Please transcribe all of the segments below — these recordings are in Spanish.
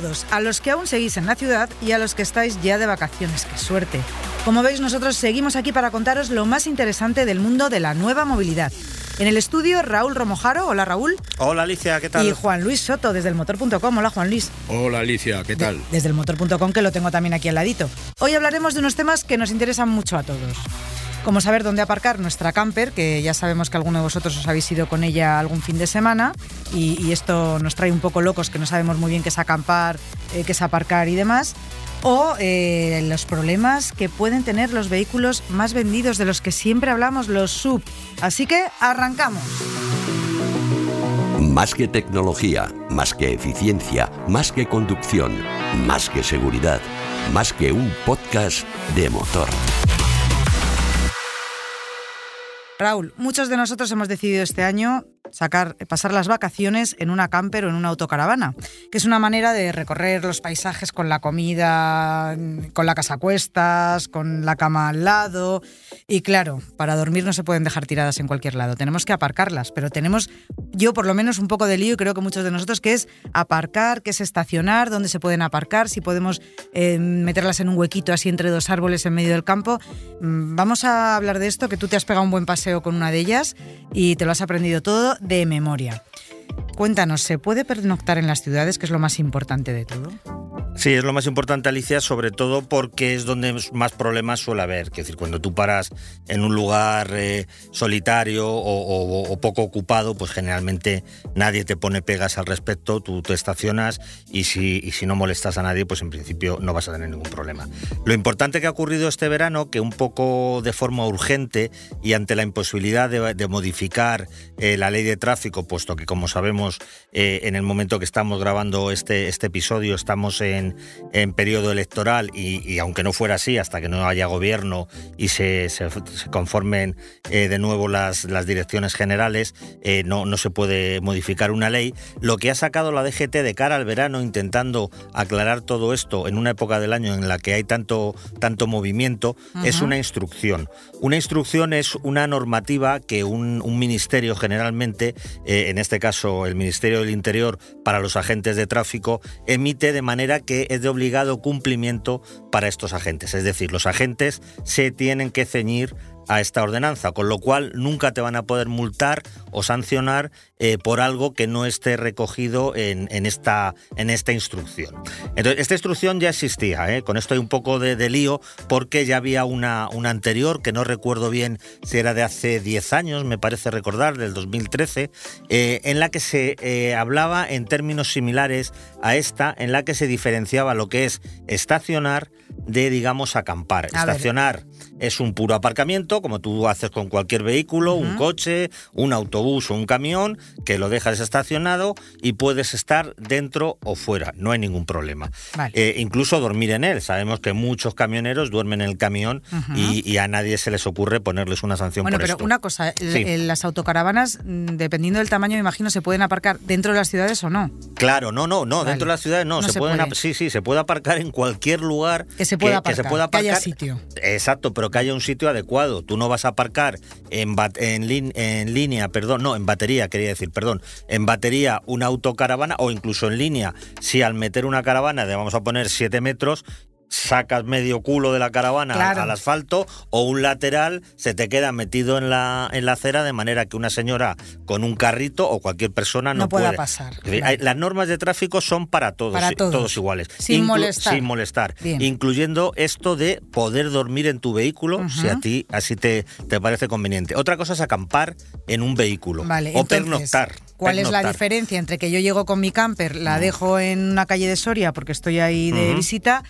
Todos, a los que aún seguís en la ciudad y a los que estáis ya de vacaciones. ¡Qué suerte! Como veis, nosotros seguimos aquí para contaros lo más interesante del mundo de la nueva movilidad. En el estudio, Raúl Romojaro. Hola, Raúl. Hola, Alicia, ¿qué tal? Y Juan Luis Soto, desde el motor.com. Hola, Juan Luis. Hola, Alicia, ¿qué tal? De- desde el motor.com, que lo tengo también aquí al ladito. Hoy hablaremos de unos temas que nos interesan mucho a todos. Como saber dónde aparcar nuestra camper, que ya sabemos que alguno de vosotros os habéis ido con ella algún fin de semana, y, esto nos trae un poco locos, que no sabemos muy bien qué es acampar, eh, qué es aparcar y demás. O eh, los problemas que pueden tener los vehículos más vendidos, de los que siempre hablamos, los sub. Así que arrancamos. Más que tecnología, más que eficiencia, más que conducción, más que seguridad, más que un podcast de motor. Raúl, muchos de nosotros hemos decidido este año sacar, pasar las vacaciones en una camper o en una autocaravana, que es una manera de recorrer los paisajes con la comida, con la casa a cuestas, con la cama al lado. Y claro, para dormir no se pueden dejar tiradas en cualquier lado, tenemos que aparcarlas, pero tenemos, yo por lo menos, un poco de lío y creo que muchos de nosotros, que es aparcar, que es estacionar, dónde se pueden aparcar, si podemos eh, meterlas en un huequito así entre dos árboles en medio del campo. Mm, Vamos a hablar de esto, que tú te has pegado un buen paseo con una de ellas y te lo has aprendido todo de memoria. Cuéntanos, ¿se puede pernoctar en las ciudades, que es lo más importante de todo? Sí, es lo más importante, Alicia, sobre todo porque es donde más problemas suele haber. Es decir, cuando tú paras en un lugar eh, solitario o, o- o poco ocupado, pues generalmente nadie te pone pegas al respecto, tú te estacionas y si, y si no molestas a nadie, pues en principio no vas a tener ningún problema. Lo importante que ha ocurrido este verano, que un poco de forma urgente y ante la imposibilidad de, de modificar eh, la ley de tráfico, puesto que como sabemos eh, en el momento que estamos grabando este, este episodio estamos en, en periodo electoral y, y aunque no fuera así, hasta que no haya gobierno y se, se- se conformen eh, de nuevo las, las direcciones generales, eh, no, no se puede modificar una ley. Lo que ha sacado la DGT de cara al verano intentando aclarar todo esto en una época del año en la que hay tanto, tanto movimiento es una instrucción. Una instrucción es una normativa que un, un ministerio generalmente, en este caso el Ministerio del Interior para los agentes de tráfico, emite de manera que es de obligado cumplimiento para estos agentes. Es decir, los agentes se tienen que ceñir a esta ordenanza, con lo cual nunca te van a poder multar o sancionar eh, por algo que no esté recogido en, esta, en esta instrucción. Entonces, esta instrucción ya existía, ¿eh? con esto hay un poco de, lío, porque ya había una, anterior, que no recuerdo bien si era de hace 10 años, me parece recordar, del 2013, eh, en la que se hablaba en términos similares a esta, en la que se diferenciaba lo que es estacionar de, digamos, acampar. A ver. Estacionar es un puro aparcamiento, como tú haces con cualquier vehículo, un coche, un autobús o un camión, que lo dejas estacionado y puedes estar dentro o fuera, no hay ningún problema. Vale. Eh, incluso dormir en él. Sabemos que muchos camioneros duermen en el camión y, y a nadie se les ocurre ponerles una sanción Bueno, por pero esto. una cosa, Sí. el- las autocaravanas, mm, dependiendo del tamaño, me imagino, se pueden aparcar dentro de las ciudades o no. Claro, no, no, no, Vale. dentro de las ciudades no, No se, se pueden, puede. sí, sí, se puede aparcar en cualquier lugar Que se pueda que se aparcar, pueda que haya aparcar. sitio. Exacto, pero que haya un sitio adecuado. Tú no vas a aparcar en, bat- en, lin- en línea, perdón, no, en batería, quería decir, perdón, en batería una autocaravana o incluso en línea, si al meter una caravana de vamos a poner 7 metros, sacas medio culo de la caravana Claro. al asfalto o un lateral se te queda metido en la, en la acera de manera que una señora con un carrito o cualquier persona no, No pueda puede. pasar, Las normas de tráfico son para todos, Para todos. iguales. Sin molestar. Sin molestar. Bien. Incluyendo esto de poder dormir en tu vehículo si a ti así te, te parece conveniente. Otra cosa es acampar en un vehículo Vale, o entonces, pernoctar. ¿Cuál es la diferencia entre que yo llego con mi camper, la dejo en una calle de Soria porque estoy ahí de visita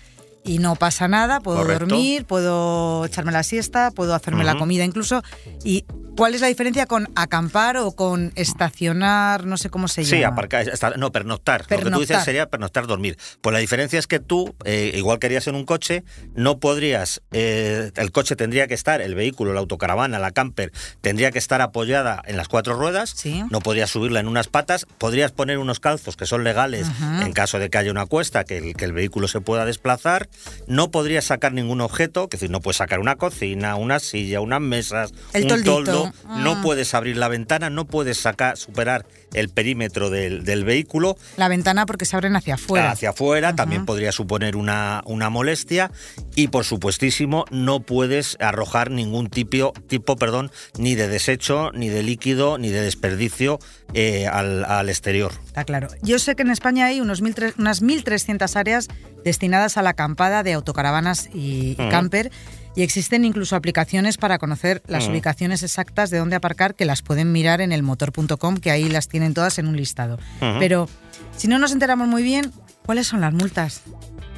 y no pasa nada, puedo Correcto. dormir, puedo echarme la siesta, puedo hacerme la comida incluso y ¿Cuál es la diferencia con acampar o con estacionar? No sé cómo se llama. Sí, aparcar, no, pernoctar. Lo que tú dices Pernoctar. sería pernoctar, dormir. Pues la diferencia es que tú, eh, igual que harías en un coche, no podrías, eh, el coche tendría que estar, el vehículo, la autocaravana, la camper, tendría que estar apoyada en las cuatro ruedas, Sí. no podrías subirla en unas patas, podrías poner unos calzos que son legales en caso de que haya una cuesta, que el, que el vehículo se pueda desplazar, no podrías sacar ningún objeto, que es decir, no puedes sacar una cocina, una silla, unas mesas, El un toldito. toldo, no Ah. puedes abrir la ventana, no puedes sacar, superar el perímetro del, del vehículo, La ventana porque se abren hacia afuera. hacia afuera, Ajá. también podría suponer una, una molestia y por supuestísimo no puedes arrojar ningún tipo, tipo perdón, ni de desecho, ni de líquido, ni de desperdicio eh, al, al exterior. Está claro. Yo sé que en España hay unos 1.300 unas 1.300 áreas destinadas a la acampada de autocaravanas y, Ujú. camper y existen incluso aplicaciones para conocer las Ujú. ubicaciones exactas de dónde aparcar que las pueden mirar en el motor.com que ahí las tienen todas en un listado. Pero si no nos enteramos muy bien, ¿cuáles son las multas?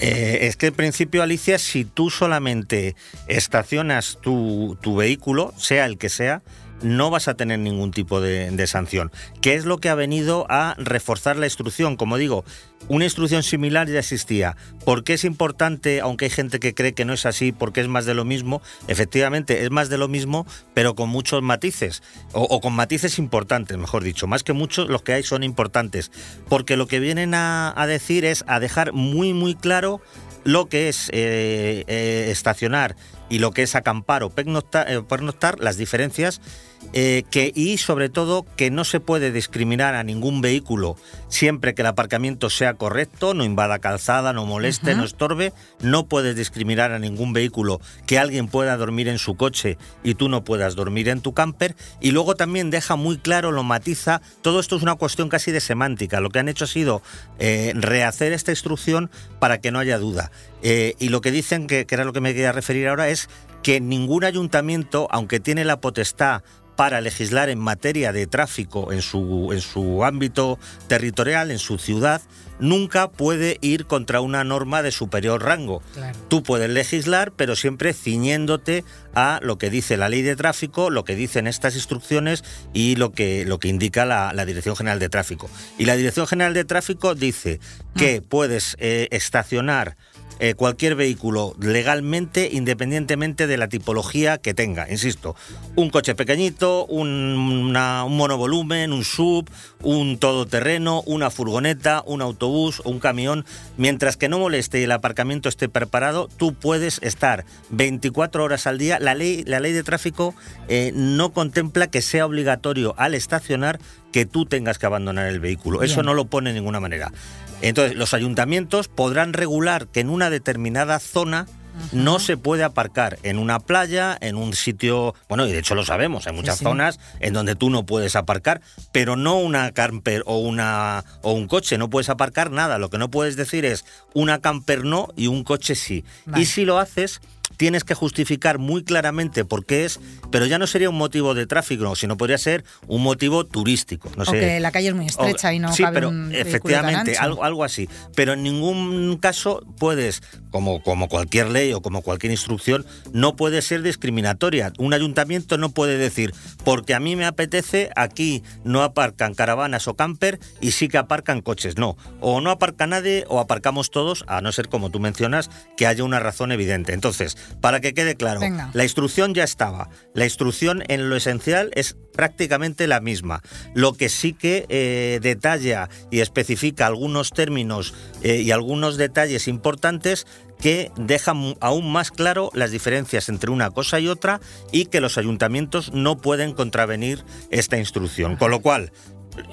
Eh, es que en principio, Alicia, si tú solamente estacionas tu, tu vehículo, sea el que sea, no vas a tener ningún tipo de, sanción. ¿Qué es lo que ha venido a reforzar la instrucción? Como digo, una instrucción similar ya existía. ¿Por qué es importante, aunque hay gente que cree que no es así, porque es más de lo mismo? Efectivamente, es más de lo mismo, pero con muchos matices, o, con matices importantes, mejor dicho. Más que muchos, los que hay son importantes. Porque lo que vienen a, a decir es a dejar muy, muy claro lo que es eh, eh, estacionar y lo que es acampar o pernoctar, eh, las diferencias eh, que y sobre todo que no se puede discriminar a ningún vehículo siempre que el aparcamiento sea correcto, no invada calzada, no moleste, no estorbe, no puedes discriminar a ningún vehículo que alguien pueda dormir en su coche y tú no puedas dormir en tu camper y luego también deja muy claro, lo matiza, todo esto es una cuestión casi de semántica, lo que han hecho ha sido eh, rehacer esta instrucción para que no haya duda. Eh, y lo que dicen, que, que era lo que me quería referir ahora, es que ningún ayuntamiento, aunque tiene la potestad para legislar en materia de tráfico en su, en su ámbito territorial, en su ciudad, nunca puede ir contra una norma de superior rango. Claro. Tú puedes legislar, pero siempre ciñéndote a lo que dice la ley de tráfico, lo que dicen estas instrucciones y lo que, lo que indica la, la Dirección General de Tráfico. Y la Dirección General de Tráfico dice que puedes eh, estacionar eh, cualquier vehículo legalmente, independientemente de la tipología que tenga. Insisto, un coche pequeñito, un, una- un monovolumen, un sub, un todoterreno, una furgoneta, un autobús un camión, mientras que no moleste y el aparcamiento esté preparado, tú puedes estar 24 horas al día. La ley, la ley de tráfico eh, no contempla que sea obligatorio al estacionar que tú tengas que abandonar el vehículo. Eso no lo pone de ninguna manera. Entonces, los ayuntamientos podrán regular que en una determinada zona no se puede aparcar en una playa, en un sitio, bueno, y de hecho lo sabemos, hay muchas sí. zonas en donde tú no puedes aparcar, pero no una camper o una o un coche, no puedes aparcar nada, lo que no puedes decir es una camper no y un coche sí. Vale. Y si lo haces, tienes que justificar muy claramente por qué es, pero ya no sería un motivo de tráfico, sino podría ser un motivo turístico, no o sé. que la calle es muy estrecha O- y no sí, cabe pero un tan efectivamente, algo, algo así. Pero en ningún caso puedes, como, como cualquier ley o como cualquier instrucción, no puede ser discriminatoria. Un ayuntamiento no puede decir, porque a mí me apetece, aquí no aparcan caravanas o camper y sí que aparcan coches. No, o no aparca nadie o aparcamos todos, a no ser como tú mencionas, que haya una razón evidente. Entonces, para que quede claro, Venga. la instrucción ya estaba. La instrucción en lo esencial es prácticamente la misma. Lo que sí que eh, detalla y especifica algunos términos eh, y algunos detalles importantes que dejan aún más claro las diferencias entre una cosa y otra y que los ayuntamientos no pueden contravenir esta instrucción. Con lo cual,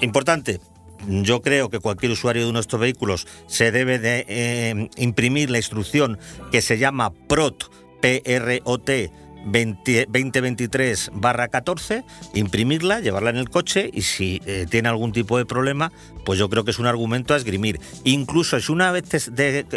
importante, yo creo que cualquier usuario de nuestros vehículos se debe de eh, imprimir la instrucción que se llama PROT, P-R-O-T 20 2023 barra 14, imprimirla, llevarla en el coche y si eh, tiene algún tipo de problema, pues yo creo que es un argumento a esgrimir. Incluso si una vez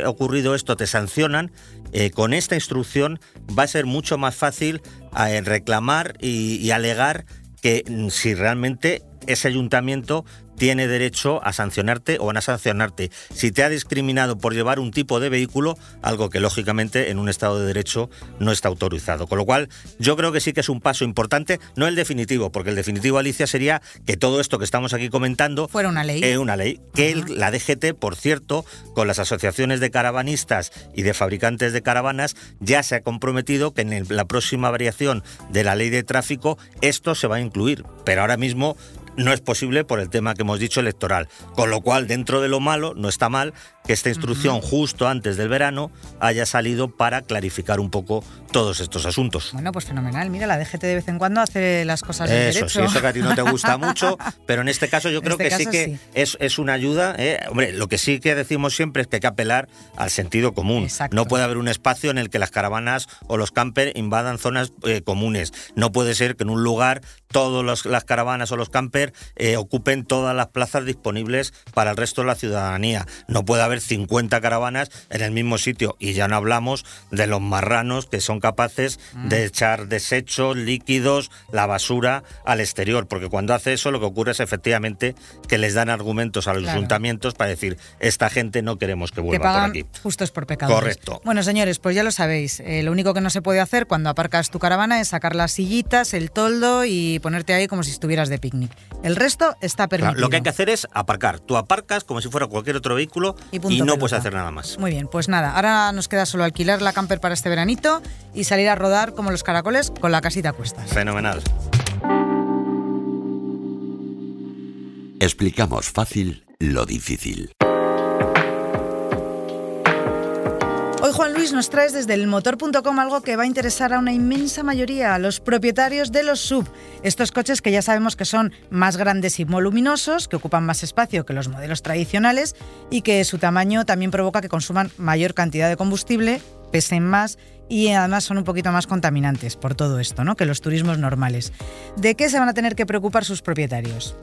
ocurrido esto te sancionan, eh, con esta instrucción va a ser mucho más fácil eh, reclamar y, y alegar que mm, si realmente ese ayuntamiento tiene derecho a sancionarte o van a sancionarte si te ha discriminado por llevar un tipo de vehículo, algo que lógicamente en un Estado de Derecho no está autorizado. Con lo cual, yo creo que sí que es un paso importante, no el definitivo, porque el definitivo, Alicia, sería que todo esto que estamos aquí comentando fuera una ley. Eh, una ley. Que la DGT, por cierto, con las asociaciones de caravanistas y de fabricantes de caravanas, ya se ha comprometido que en la próxima variación de la ley de tráfico esto se va a incluir. Pero ahora mismo no es posible por el tema que hemos dicho electoral. Con lo cual, dentro de lo malo, no está mal que esta instrucción justo antes del verano haya salido para clarificar un poco todos estos asuntos. Bueno, pues fenomenal. Mira, la DGT de vez en cuando hace las cosas de Eso, sí, eso que a ti no te gusta mucho, pero en este caso yo creo este que sí que Es, es, una ayuda. ¿eh? Hombre, lo que sí que decimos siempre es que hay que apelar al sentido común. No puede haber un espacio en el que las caravanas o los campers invadan zonas eh, comunes. No puede ser que en un lugar todas las caravanas o los campers eh, ocupen todas las plazas disponibles para el resto de la ciudadanía. No puede haber 50 caravanas en el mismo sitio. Y ya no hablamos de los marranos que son capaces mm. de echar desechos, líquidos, la basura al exterior. Porque cuando hace eso lo que ocurre es efectivamente que les dan argumentos a los ayuntamientos para decir, esta gente no queremos que vuelva por aquí. Justos por pecadores. Correcto. Bueno, señores, pues ya lo sabéis. Eh, lo único que no se puede hacer cuando aparcas tu caravana es sacar las sillitas, el toldo y ponerte ahí como si estuvieras de picnic. El resto está permitido. lo que hay que hacer es aparcar. Tú aparcas como si fuera cualquier otro vehículo y y no puedes hacer nada más. Muy bien, pues nada, ahora nos queda solo alquilar la camper para este veranito y salir a rodar como los caracoles con la casita a cuestas. Fenomenal. Explicamos fácil lo difícil. Juan Luis nos traes desde el motor.com algo que va a interesar a una inmensa mayoría, a los propietarios de los sub, estos coches que ya sabemos que son más grandes y voluminosos, que ocupan más espacio que los modelos tradicionales y que su tamaño también provoca que consuman mayor cantidad de combustible, pesen más y además son un poquito más contaminantes por todo esto, ¿no? que los turismos normales. ¿De qué se van a tener que preocupar sus propietarios?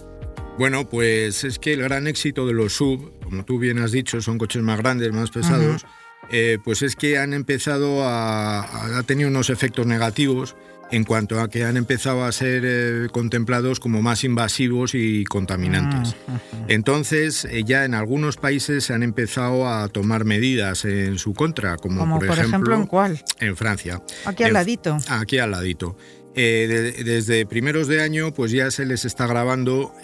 Bueno, pues es que el gran éxito de los sub, como tú bien has dicho, son coches más grandes, más pesados. Eh, pues es que han empezado a, a, tenido unos efectos negativos en cuanto a que han empezado a ser eh, contemplados como más invasivos y contaminantes. Ah, Entonces, eh, ya en algunos países se han empezado a tomar medidas en su contra, como, por, ejemplo, en cuál? En Francia. Aquí al ladito. Aquí al ladito. desde primeros de año, pues ya se les está grabando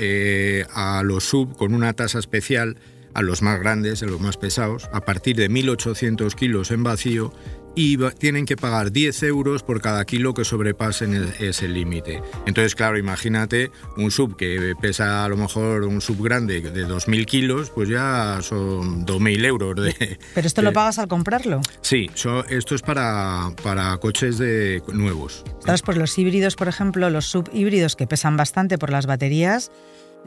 a los sub con una tasa especial a los más grandes, a los más pesados, a partir de 1.800 kilos en vacío y tienen que pagar 10 euros por cada kilo que sobrepasen ese límite. Entonces, claro, imagínate un sub que pesa a lo mejor un sub grande de 2.000 kilos, pues ya son 2.000 euros. De, ¿Pero esto lo pagas al comprarlo? Sí, esto es para, para coches de, nuevos. ¿Sabes? Pues los híbridos, por ejemplo, los sub híbridos que pesan bastante por las baterías,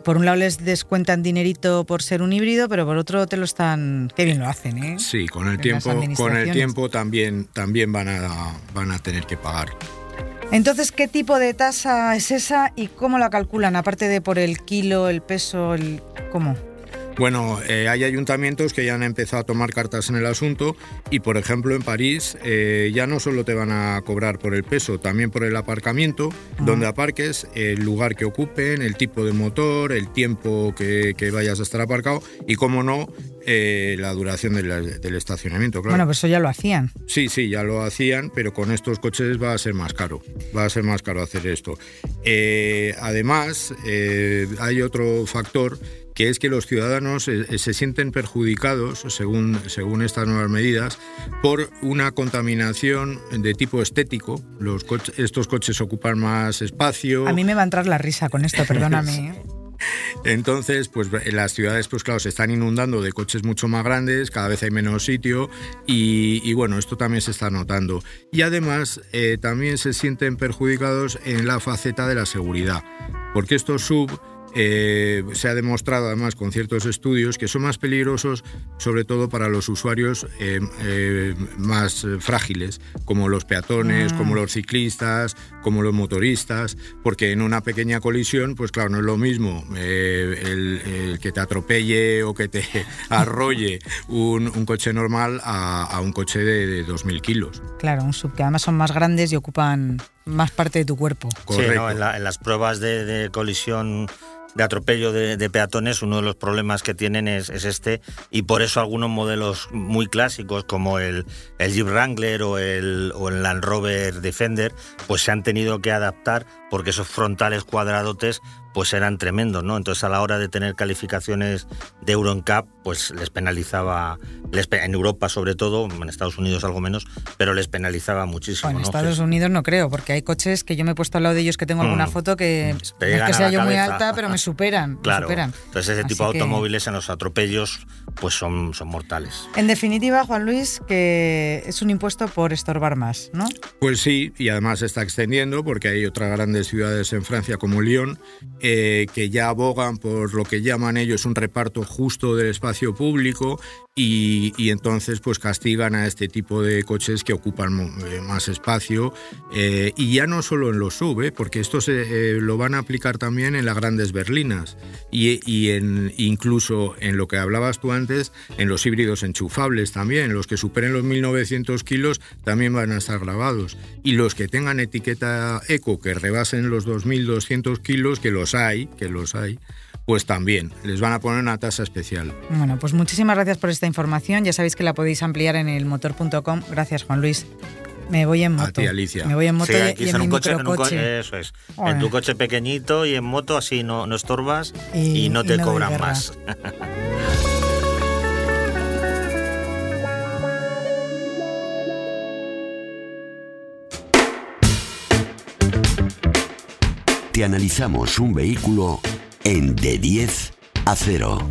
por un lado les descuentan dinerito por ser un híbrido, pero por otro te lo están. Qué bien lo hacen, ¿eh? Sí, con el tiempo, con el tiempo también, también van a, van a tener que pagar. Entonces, ¿qué tipo de tasa es esa y cómo la calculan? Aparte de por el kilo, el peso, el. ¿Cómo? Bueno, eh, hay ayuntamientos que ya han empezado a tomar cartas en el asunto y, por ejemplo, en París eh, ya no solo te van a cobrar por el peso, también por el aparcamiento, donde aparques, el lugar que ocupen, el tipo de motor, el tiempo que, vayas a estar aparcado y, como no, eh, la duración del, estacionamiento. Bueno, pues eso ya lo hacían. Sí, sí, ya lo hacían, pero con estos coches va a ser más caro. Va a ser más caro hacer esto. además, hay otro factor que es que los ciudadanos eh, se sienten perjudicados, según, según estas nuevas medidas, por una contaminación de tipo estético. Los estos coches ocupan más espacio. A mí me va a entrar la risa con esto, perdóname. ¿eh? Entonces, pues las ciudades, pues claro, se están inundando de coches mucho más grandes, cada vez hay menos sitio y, bueno, esto también se está notando. Y además, eh, también se sienten perjudicados en la faceta de la seguridad, porque estos sub eh, se ha demostrado además con ciertos estudios que son más peligrosos sobre todo para los usuarios eh, eh, más frágiles, como los peatones, como mm. los ciclistas, como los motoristas, porque en una pequeña colisión, pues claro, no es lo mismo el, que te atropelle o que te arrolle un, coche normal a, un coche de, 2.000 kilos. Claro, un sub que además son más grandes y ocupan más parte de tu cuerpo. Sí, en, las pruebas de colisión de atropello de, peatones, uno de los problemas que tienen es, este, y por eso algunos modelos muy clásicos como el, el Jeep Wrangler o el, o el Land Rover Defender, pues se han tenido que adaptar porque esos frontales cuadradotes pues eran tremendos, ¿no? Entonces a la hora de tener calificaciones de Euro pues les penalizaba, en Europa sobre todo, en Estados Unidos algo menos, pero les penalizaba muchísimo. en Estados Unidos no creo, porque hay coches que yo me he puesto al lado de ellos que tengo alguna mm. foto que no es que sea yo muy alta, pero me superan. Claro. superan. Entonces ese tipo de automóviles en los atropellos pues son, son mortales. En definitiva, Juan Luis, que es un impuesto por estorbar más, ¿no? Pues sí, y además se está extendiendo porque hay otras grandes ciudades en Francia como Lyon eh, que ya abogan por lo que llaman ellos un reparto justo del espacio público y, entonces pues castigan a este tipo de coches que ocupan eh, más espacio eh, y ya no solo en los sub, porque esto se, lo van a aplicar también en las grandes berlinas y, y en, incluso en lo que hablabas tú antes, en los híbridos enchufables también, los que superen los 1900 kilos también van a estar grabados. Y los que tengan etiqueta eco que rebasen los 2200 kilos, que los hay, que los hay, pues también les van a poner una tasa especial. Bueno, pues muchísimas gracias por esta información. Ya sabéis que la podéis ampliar en el motor.com. Gracias, Juan Luis. Me voy en moto. A ti, Alicia. Me voy en moto y en, mi coche, Eso es. En tu coche pequeñito y en moto así no, no estorbas y, no te cobran más. Te analizamos un vehículo en de 10 a 0.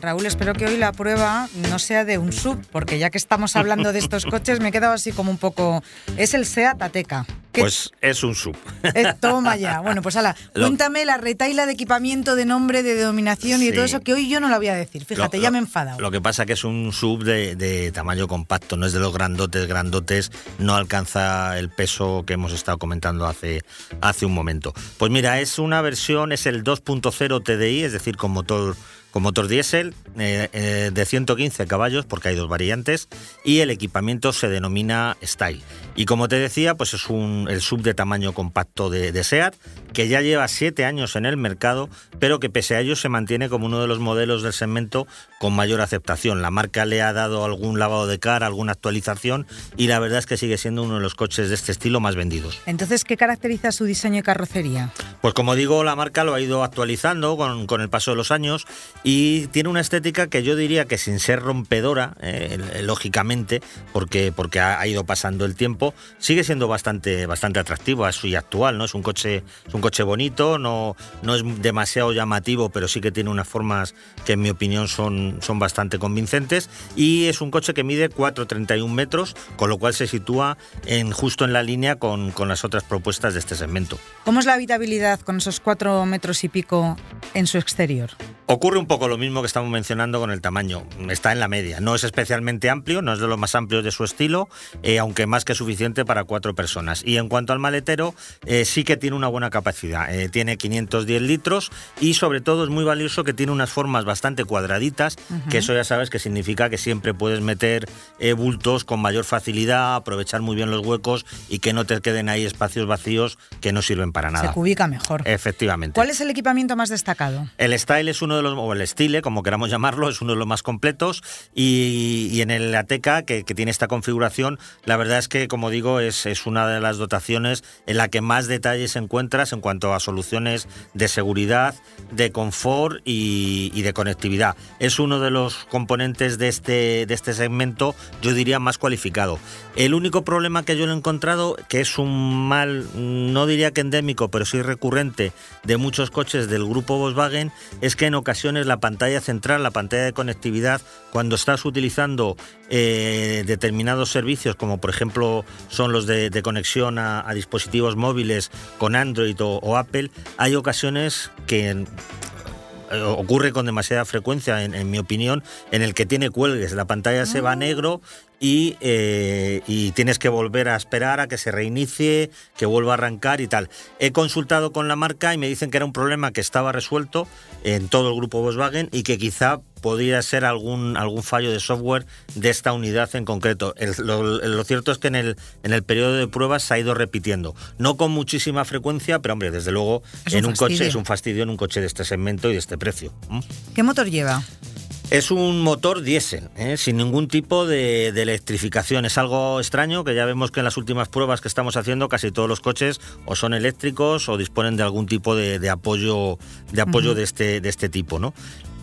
Raúl, espero que hoy la prueba no sea de un sub, porque ya que estamos hablando de estos coches, me he quedado así como un poco. Es el SEAT Ateca. Pues es un sub. Eh, toma ya. Bueno, pues ala, cuéntame la retaila de equipamiento, de nombre, de denominación y de todo eso que hoy yo no la voy a decir. Fíjate, ya me he enfadado. Lo que pasa que es un sub de, tamaño compacto, no es de los grandotes, grandotes, no alcanza el peso que hemos estado comentando hace, hace un momento. Pues mira, es una versión, es el 2.0 TDI, es decir, con motor con motor diésel eh, eh, de 115 caballos, porque hay dos variantes, y el equipamiento se denomina Style. Y como te decía, pues es un, el sub de tamaño compacto de, de SEAT, que ya lleva siete años en el mercado, pero que pese a ello se mantiene como uno de los modelos del segmento con mayor aceptación. La marca le ha dado algún lavado de cara, alguna actualización, y la verdad es que sigue siendo uno de los coches de este estilo más vendidos. Entonces, ¿qué caracteriza su diseño y carrocería? Pues como digo, la marca lo ha ido actualizando con, con el paso de los años y tiene una estética que yo diría que sin ser rompedora, eh, lógicamente, porque, porque ha, ido pasando el tiempo, sigue siendo bastante, bastante atractivo, y actual, ¿no? Es un coche, es un coche bonito, no, no es demasiado llamativo, pero sí que tiene unas formas que en mi opinión son, son bastante convincentes y es un coche que mide 4,31 metros, con lo cual se sitúa en, justo en la línea con, con las otras propuestas de este segmento. ¿Cómo es la habitabilidad con esos 4 metros y pico en su exterior? Ocurre un poco lo mismo que estamos mencionando con el tamaño. Está en la media. No es especialmente amplio, no es de los más amplios de su estilo, eh, aunque más que suficiente para cuatro personas. Y en cuanto al maletero, eh, sí que tiene una buena capacidad. Eh, tiene 510 litros y sobre todo es muy valioso que tiene unas formas bastante cuadraditas, que eso ya sabes que significa que siempre puedes meter bultos con mayor facilidad, aprovechar muy bien los huecos y que no te queden ahí espacios vacíos que no sirven para nada. Se cubica mejor. Efectivamente. ¿Cuál es el equipamiento más destacado? El Style es uno de los, o el Style, como queramos llamarlo, es uno de los más completos y, en el Ateca, que, tiene esta configuración, la verdad es que, como digo, es, una de las dotaciones en la que más detalles encuentras en cuanto a soluciones de seguridad, de confort y, de conectividad. Es uno de los componentes de este, de este segmento, yo diría, más cualificado. El único problema que yo he encontrado, que es un mal, no diría que endémico, pero sí recurrente de muchos coches del grupo Volkswagen, es que en ocasiones la pantalla central, la pantalla de conectividad, cuando estás utilizando eh, determinados servicios, como por ejemplo son los de, conexión a, dispositivos móviles con Android o, Apple, hay ocasiones que eh, ocurre con demasiada frecuencia, en, mi opinión, en el que tiene cuelgues. La pantalla se va a ah. negro y, eh, y tienes que volver a esperar a que se reinicie, que vuelva a arrancar y tal. He consultado con la marca y me dicen que era un problema que estaba resuelto en todo el grupo Volkswagen y que quizá podría ser algún, algún fallo de software de esta unidad en concreto. lo, cierto es que en el, en el periodo de pruebas se ha ido repitiendo. No con muchísima frecuencia, pero hombre, desde luego en un coche es un fastidio en un coche de este segmento y de este precio. ¿Qué motor lleva? Es un motor diésel, ¿eh? sin ningún tipo de, electrificación. Es algo extraño que ya vemos que en las últimas pruebas que estamos haciendo casi todos los coches o son eléctricos o disponen de algún tipo de, apoyo, de, apoyo de, este, de este tipo. ¿no?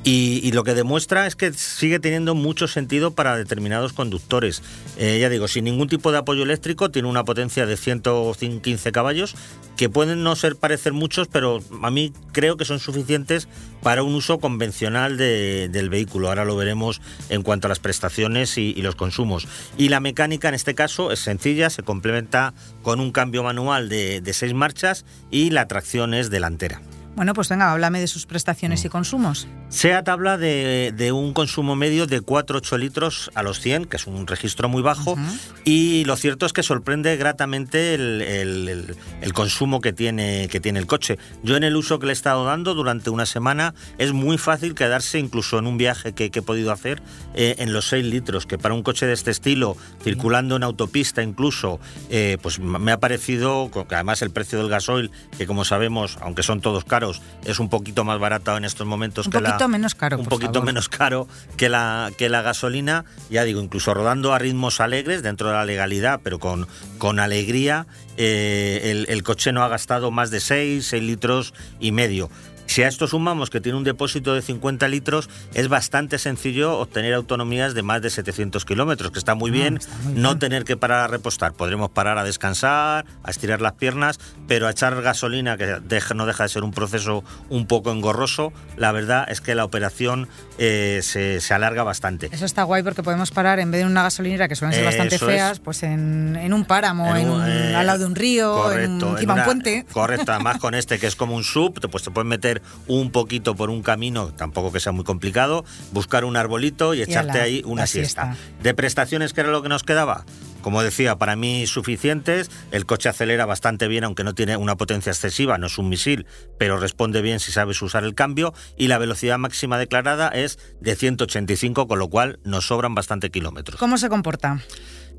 Y, lo que demuestra es que sigue teniendo mucho sentido para determinados conductores. Eh, ya digo, sin ningún tipo de apoyo eléctrico, tiene una potencia de 115 caballos, que pueden no ser parecer muchos, pero a mí creo que son suficientes para un uso convencional del vehículo. Ahora lo veremos en cuanto a las prestaciones y, los consumos. Y la mecánica en este caso es sencilla, se complementa con un cambio manual de, de seis marchas y la tracción es delantera. Bueno, pues venga, háblame de sus prestaciones y mm. consumos. SEAT habla de, un consumo medio de 4-8 litros a los 100, que es un registro muy bajo, y lo cierto es que sorprende gratamente el, consumo que tiene, que tiene el coche. Yo en el uso que le he estado dando durante una semana es muy fácil quedarse, incluso en un viaje que, he podido hacer, eh, en los 6 litros, que para un coche de este estilo, circulando en autopista incluso, eh, pues me ha parecido, que además el precio del gasoil, que como sabemos, aunque son todos caros, es un poquito más barato en estos momentos un que poquito menos caro, un poquito menos caro que la que la gasolina. Ya digo, incluso rodando a ritmos alegres dentro de la legalidad, pero con con alegría, eh, el, el, coche no ha gastado más de 6, 6 litros y medio. Si a esto sumamos que tiene un depósito de 50 litros, es bastante sencillo obtener autonomías de más de 700 kilómetros, que está muy, ah, bien, no tener que parar a repostar. Podremos parar a descansar, a estirar las piernas, pero a echar gasolina, que no deja de ser un proceso un poco engorroso, la verdad es que la operación eh, se, alarga bastante. Eso está guay porque podemos parar en vez de una gasolinera que suelen ser bastante feas, pues en, un páramo, en eh, al lado de un río, en, un, un puente. Correcto, además con este que es como un sub, pues te puedes meter un poquito por un camino, tampoco que sea muy complicado, buscar un arbolito y echarte ahí una siesta. De prestaciones, ¿qué era lo que nos quedaba? Como decía, para mí suficientes. El coche acelera bastante bien, aunque no tiene una potencia excesiva, no es un misil, pero responde bien si sabes usar el cambio. Y la velocidad máxima declarada es de 185, con lo cual nos sobran bastante kilómetros. ¿Cómo se comporta?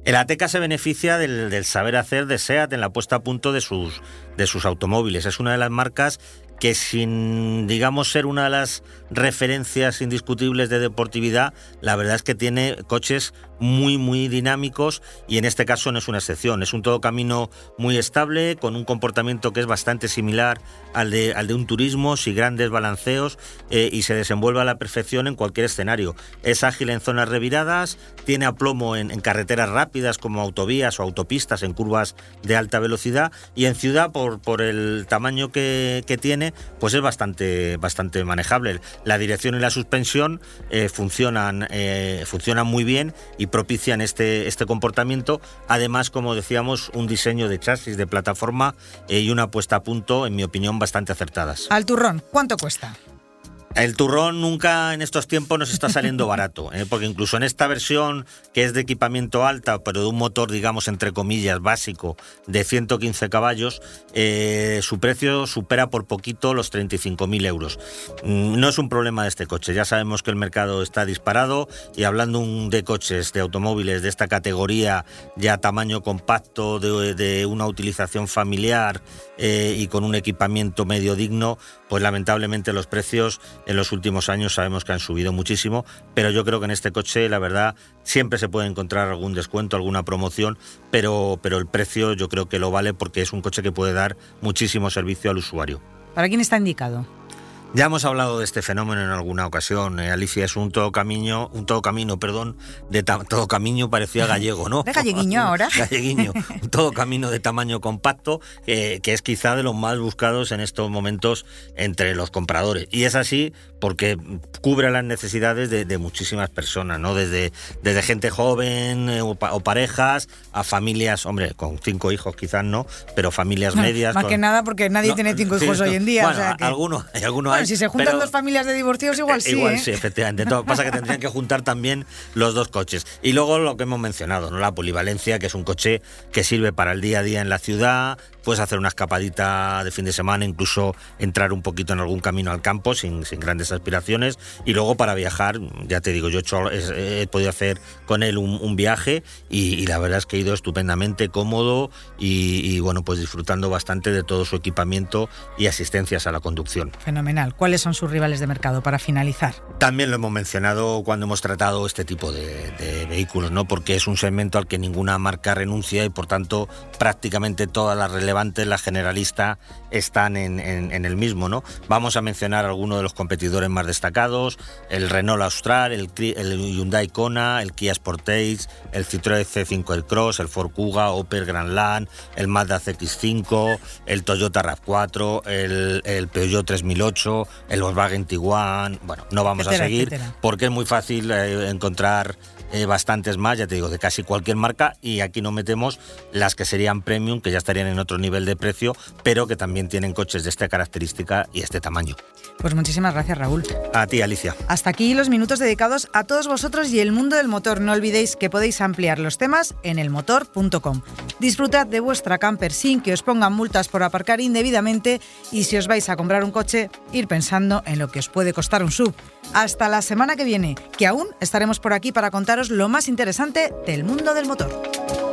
El Ateca se beneficia del, del, saber hacer de SEAT en la puesta a punto de sus, de sus automóviles. Es una de las marcas que sin, digamos, ser una de las referencias indiscutibles de deportividad, la verdad es que tiene coches muy, muy dinámicos y en este caso no es una excepción. Es un todo camino muy estable, con un comportamiento que es bastante similar al de, al de un turismo, sin grandes balanceos eh, y se desenvuelve a la perfección en cualquier escenario. Es ágil en zonas reviradas, tiene aplomo en, en carreteras rápidas como autovías o autopistas en curvas de alta velocidad y en ciudad, por, por el tamaño que, que tiene, pues es bastante, bastante manejable. La dirección y la suspensión eh, funcionan, eh, funcionan muy bien propician este, este comportamiento. Además, como decíamos, un diseño de chasis, de plataforma eh, y una puesta a punto, en mi opinión, bastante acertadas. Al turrón, ¿cuánto cuesta? El turrón nunca en estos tiempos nos está saliendo barato, ¿eh? porque incluso en esta versión que es de equipamiento alta, pero de un motor, digamos, entre comillas, básico, de 115 caballos, eh, su precio supera por poquito los 35.000 euros. Mm, no es un problema de este coche, ya sabemos que el mercado está disparado y hablando de coches, de automóviles de esta categoría, ya tamaño compacto, de, una utilización familiar eh, y con un equipamiento medio digno, pues lamentablemente los precios en los últimos años sabemos que han subido muchísimo, pero yo creo que en este coche, la verdad, siempre se puede encontrar algún descuento, alguna promoción, pero, pero el precio yo creo que lo vale porque es un coche que puede dar muchísimo servicio al usuario. ¿Para quién está indicado? Ya hemos hablado de este fenómeno en alguna ocasión. Eh, Alicia es un todo camino, un todo camino, perdón, de todo camino parecía gallego, ¿no? De galleguiño ahora. galleguiño, un todo camino de tamaño compacto, que es quizá de los más buscados en estos momentos entre los compradores. Y es así porque cubre las necesidades de, muchísimas personas, ¿no? Desde, desde gente joven eh, o, parejas a familias, hombre, con cinco hijos quizás no, pero familias medias. Más que nada porque nadie tiene cinco hijos hoy en día. Bueno, algunos, hay algunos Bueno, si se juntan dos familias de divorcios, igual eh, sí. Igual ¿eh? sí, efectivamente. Todo, pasa que tendrían que juntar también los dos coches. Y luego lo que hemos mencionado, ¿no? La polivalencia, que es un coche que sirve para el día a día en la ciudad, puedes hacer una escapadita de fin de semana, incluso entrar un poquito en algún camino al campo sin, sin grandes aspiraciones. Y luego para viajar, ya te digo, yo he, hecho, he, he podido hacer con él un, un viaje y, y, la verdad es que he ido estupendamente cómodo y, y, bueno, pues disfrutando bastante de todo su equipamiento y asistencias a la conducción. Fenomenal. ¿Cuáles son sus rivales de mercado para finalizar? También lo hemos mencionado cuando hemos tratado este tipo de, vehículos, ¿no? Porque es un segmento al que ninguna marca renuncia y por tanto prácticamente todas las relevantes, la generalista, están en, el mismo. ¿no? Vamos a mencionar algunos de los competidores más destacados, el Renault Austral, el, Hyundai Kona, el Kia Sportage, el Citroën C5 el Cross, el Ford Kuga, Opel Grandland, el Mazda CX5, el Toyota RAV4, el, el Peugeot 3008, el Volkswagen Tiguan. Bueno, no vamos etcétera, a seguir etcétera. porque es muy fácil eh, encontrar eh, bastantes más, ya te digo, de casi cualquier marca y aquí no metemos las que serían premium, que ya estarían en otro nivel de precio, pero que también tienen coches de esta característica y este tamaño. Pues muchísimas gracias, Raúl. A ti, Alicia. Hasta aquí los minutos dedicados a todos vosotros y el mundo del motor. No olvidéis que podéis ampliar los temas en elmotor.com. Disfrutad de vuestra camper sin que os pongan multas por aparcar indebidamente y si os vais a comprar un coche, ir pensando en lo que os puede costar un sub. Hasta la semana que viene, que aún estaremos por aquí para lo más interesante del mundo del motor.